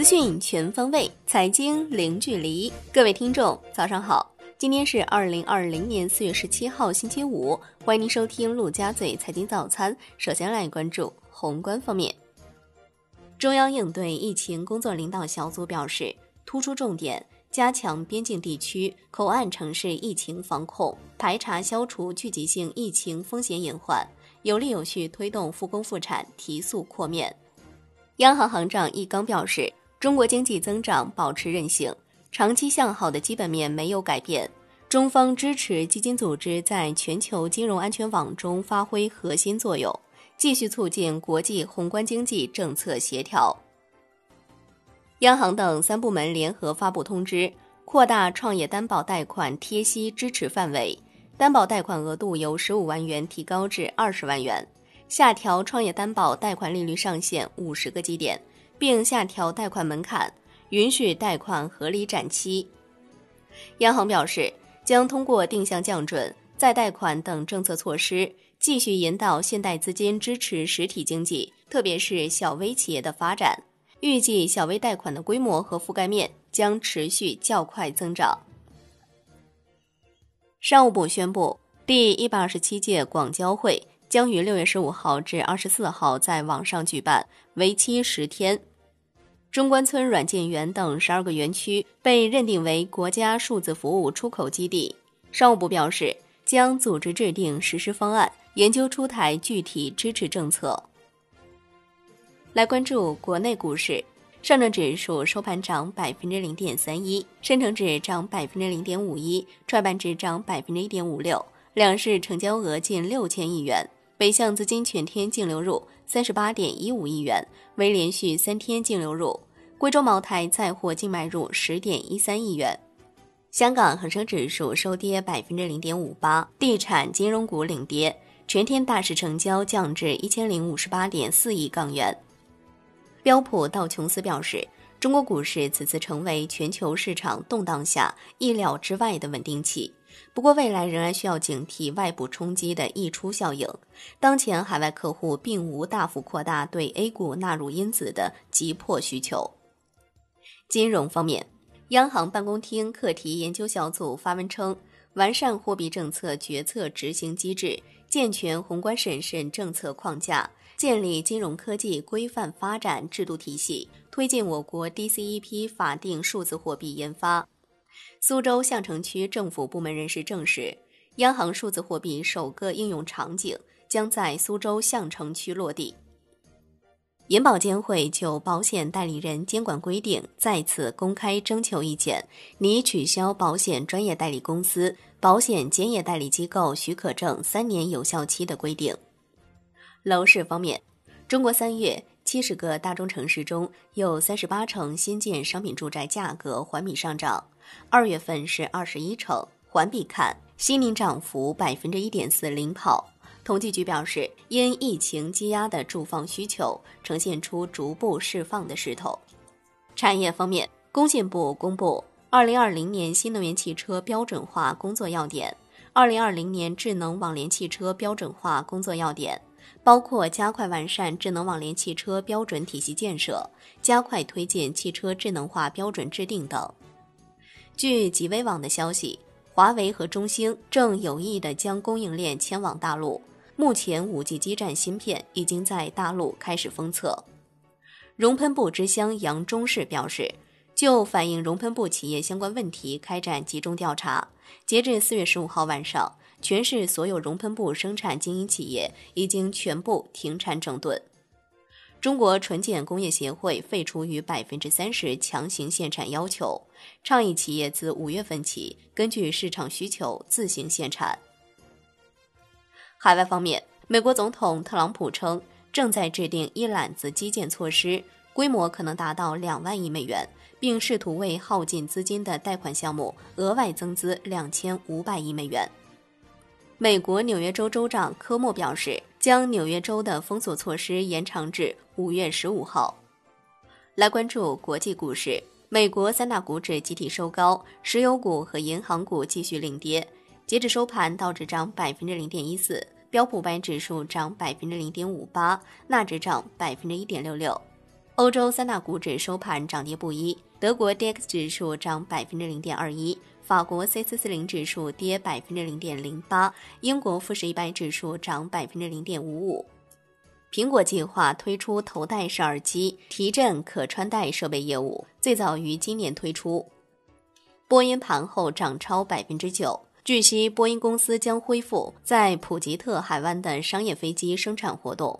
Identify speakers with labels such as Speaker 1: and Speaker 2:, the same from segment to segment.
Speaker 1: 资讯全方位，财经零距离。各位听众，早上好！今天是二零二零年四月十七号，星期五。欢迎您收听陆家嘴财经早餐。首先来关注宏观方面。中央应对疫情工作领导小组表示，突出重点加强边境地区、口岸城市疫情防控，排查消除聚集性疫情风险隐患，有力有序推动复工复产，提速扩面。央行行长易纲表示。中国经济增长保持韧性，长期向好的基本面没有改变。中方支持基金组织在全球金融安全网中发挥核心作用，继续促进国际宏观经济政策协调。央行等三部门联合发布通知，扩大创业担保贷款贴息支持范围，担保贷款额度由十五万元提高至二十万元，下调创业担保贷款利率上限五十个基点。并下调贷款门槛，允许贷款合理展期。央行表示，将通过定向降准、再贷款等政策措施，继续引导现代资金支持实体经济，特别是小微企业的发展。预计小微贷款的规模和覆盖面将持续较快增长。商务部宣布，第一百二十七届广交会将于六月十五号至二十四号在网上举办，为期十天。中关村软件园等十二个园区被认定为国家数字服务出口基地。商务部表示，将组织制定实施方案，研究出台具体支持政策。来关注国内股市，上证指数收盘涨百分之零点三一，深成指涨百分之零点五一，创业板指涨百分之一点五六，两市成交额近六千亿元。北向资金全天净流入三十八点一五亿元，为连续三天净流入。贵州茅台再获净买入十点一三亿元。香港恒生指数收跌百分之零点五八，地产金融股领跌，全天大市成交降至一千零五十八点四亿港元。标普道琼斯表示，中国股市此次成为全球市场动荡下意料之外的稳定器。不过，未来仍然需要警惕外部冲击的溢出效应。当前，海外客户并无大幅扩大对 A 股纳入因子的急迫需求。金融方面，央行办公厅课题研究小组发文称，完善货币政策决策执行机制，健全宏观审慎政策框架，建立金融科技规范发展制度体系，推进我国 DCEP 法定数字货币研发。苏州相城区政府部门人士证实，央行数字货币首个应用场景将在苏州相城区落地。银保监会就保险代理人监管规定再次公开征求意见，拟取消保险专业代理公司、保险兼业代理机构许可证三年有效期的规定。楼市方面，中国三月七十个大中城市中有三十八城新建商品住宅价格环比上涨。二月份是二十一城，环比看，西宁涨幅百分之一点四领跑。统计局表示，因疫情积压的住房需求呈现出逐步释放的势头。产业方面，工信部公布二零二零年新能源汽车标准化工作要点，二零二零年智能网联汽车标准化工作要点，包括加快完善智能网联汽车标准体系建设，加快推进汽车智能化标准制定等。据极微网的消息，华为和中兴正有意的将供应链迁往大陆。目前，五 G 基站芯片已经在大陆开始封测。熔喷布之乡杨忠士表示，就反映熔喷布企业相关问题开展集中调查。截至四月十五号晚上，全市所有熔喷布生产经营企业已经全部停产整顿。中国纯碱工业协会废除逾百分之三十强行限产要求，倡议企业自五月份起根据市场需求自行限产。海外方面，美国总统特朗普称正在制定一揽子基建措施，规模可能达到两万亿美元，并试图为耗尽资金的贷款项目额外增资两千五百亿美元。美国纽约州州长科莫表示。将纽约州的封锁措施延长至五月十五号。来关注国际股市，美国三大股指集体收高，石油股和银行股继续领跌。截至收盘，道指涨百分之零点一四，标普百指数涨百分之零点五八，纳指涨百分之一点六六。欧洲三大股指收盘涨跌不一，德国 D X 指数涨百分之零点二一，法国 C 四四零指数跌百分之零点零八，英国富时一百指数涨百分之零点五五。苹果计划推出头戴式耳机提振可穿戴设备业务，最早于今年推出。波音盘后涨超百分之九，据悉波音公司将恢复在普吉特海湾的商业飞机生产活动。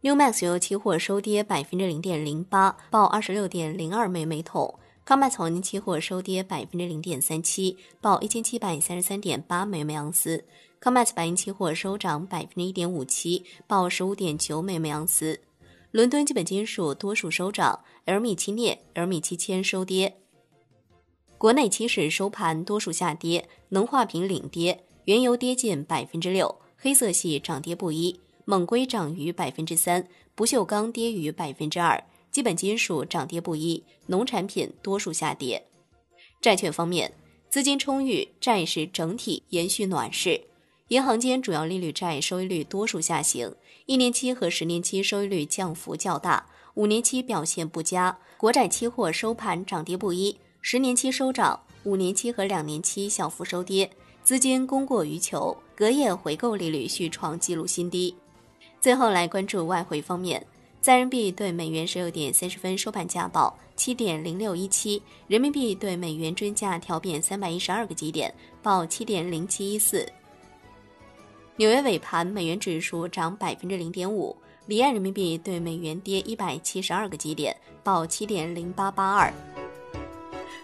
Speaker 1: New Max 油期货收跌百分之零点零八，报二十六点零二美每桶。Comex 黄金期货收跌百分之零点三七，报一千七百三十三点八美每盎司。康麦斯白银期货收涨百分之一点五七，报十五点九美每盎司。伦敦基本金属多数收涨，LME 期镍、LME 期铅收跌。国内期市收盘多数下跌，能化品领跌，原油跌近百分之六，黑色系涨跌不一。锰硅涨逾百分之三，不锈钢跌逾百分之二，基本金属涨跌不一，农产品多数下跌。债券方面，资金充裕，债市整体延续暖势。银行间主要利率债收益率多数下行，一年期和十年期收益率降幅较大，五年期表现不佳。国债期货收盘涨跌不一，十年期收涨，五年期和两年期小幅收跌。资金供过于求，隔夜回购利率续创纪录新低。最后来关注外汇方面，在人民币对美元十六点三十分收盘价报七点零六一七，人民币对美元均价调贬三百一十二个基点，报七点零七一四。纽约尾盘美元指数涨百分之零点五，离岸人民币对美元跌一百七十二个基点，报七点零八八二。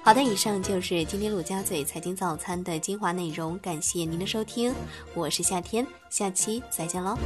Speaker 1: 好的，以上就是今天陆家嘴财经早餐的精华内容，感谢您的收听，我是夏天，下期再见喽。